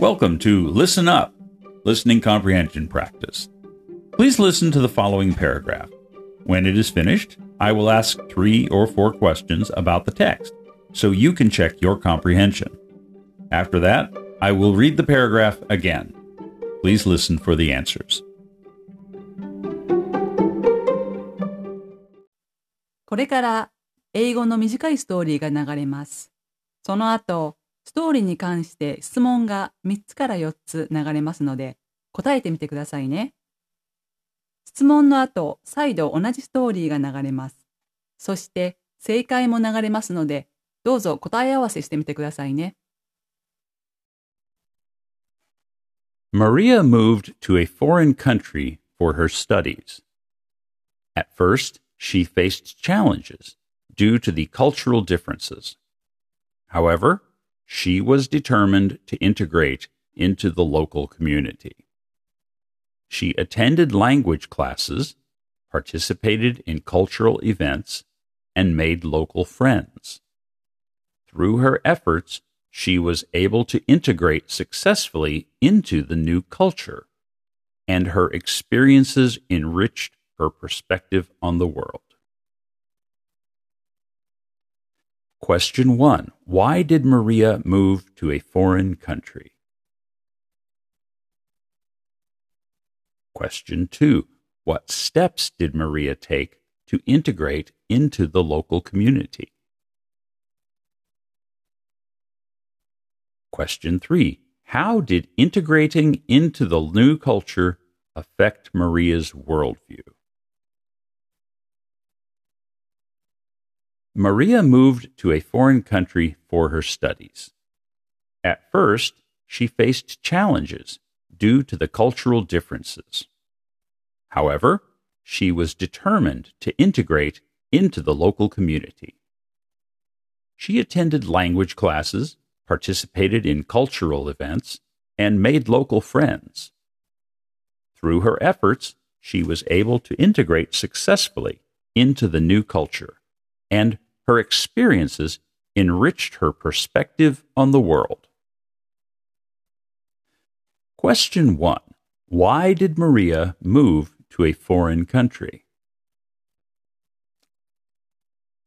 Welcome to Listen Up, Listening Comprehension Practice. Please listen to the following paragraph. When it is finished, I will ask three or four questions about the text so you can check your comprehension. After that, I will read the paragraph again. Please listen for the answers. これから英語の短いストーリーが流れます。その後、 ストーリーに関して質問が3つから4つ流れますので、答えてみてくださいね。質問の後、再度同じストーリーが流れます。そして、正解も流れますので、どうぞ答え合わせしてみてくださいね。Maria moved to a foreign country for her studies. At first, she faced challenges due to the cultural differences. However, she was determined to integrate into the local community. She attended language classes, participated in cultural events, and made local friends. Through her efforts, she was able to integrate successfully into the new culture, and her experiences enriched her perspective on the world. Question 1. Why did Maria move to a foreign country? Question 2. What steps did Maria take to integrate into the local community? Question 3. How did integrating into the new culture affect Maria's worldview? Maria moved to a foreign country for her studies. At first, she faced challenges due to the cultural differences. However, she was determined to integrate into the local community. She attended language classes, participated in cultural events, and made local friends. Through her efforts, she was able to integrate successfully into the new culture, and her experiences enriched her perspective on the world. Question 1. Why did Maria move to a foreign country?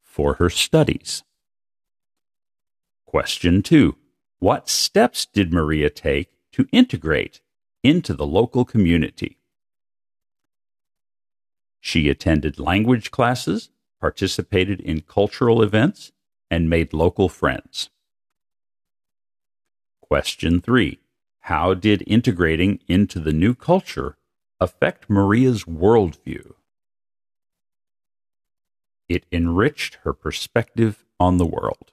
For her studies. Question 2. What steps did Maria take to integrate into the local community? She attended language classes, participated in cultural events, and made local friends. Question 3. How did integrating into the new culture affect Maria's worldview? It enriched her perspective on the world.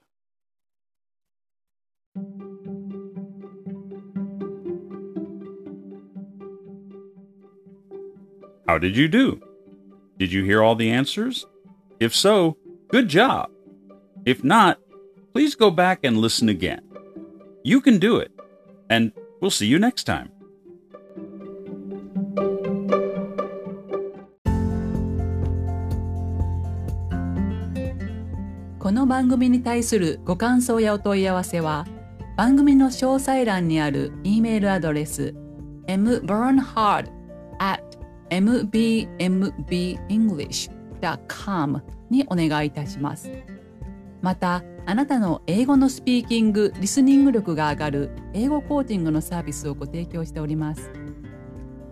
How did you do? Did you hear all the answers? If so, good job. If not, please go back and listen again. You can do it, and we'll see you next time. この番組に対するご感想やお問い合わせは番組の詳細欄にある E メールアドレス mburnhard at mbmbenglish.com にお願いいたします。また、あなたの英語のスピーキング、リスニング力が上がる英語コーチングのサービスをご提供しております。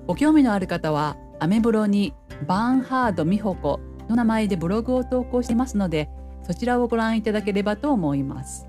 ご興味のある方は、アメブロにバーンハード美穂子の名前でブログを投稿していますので、そちらをご覧いただければと思います。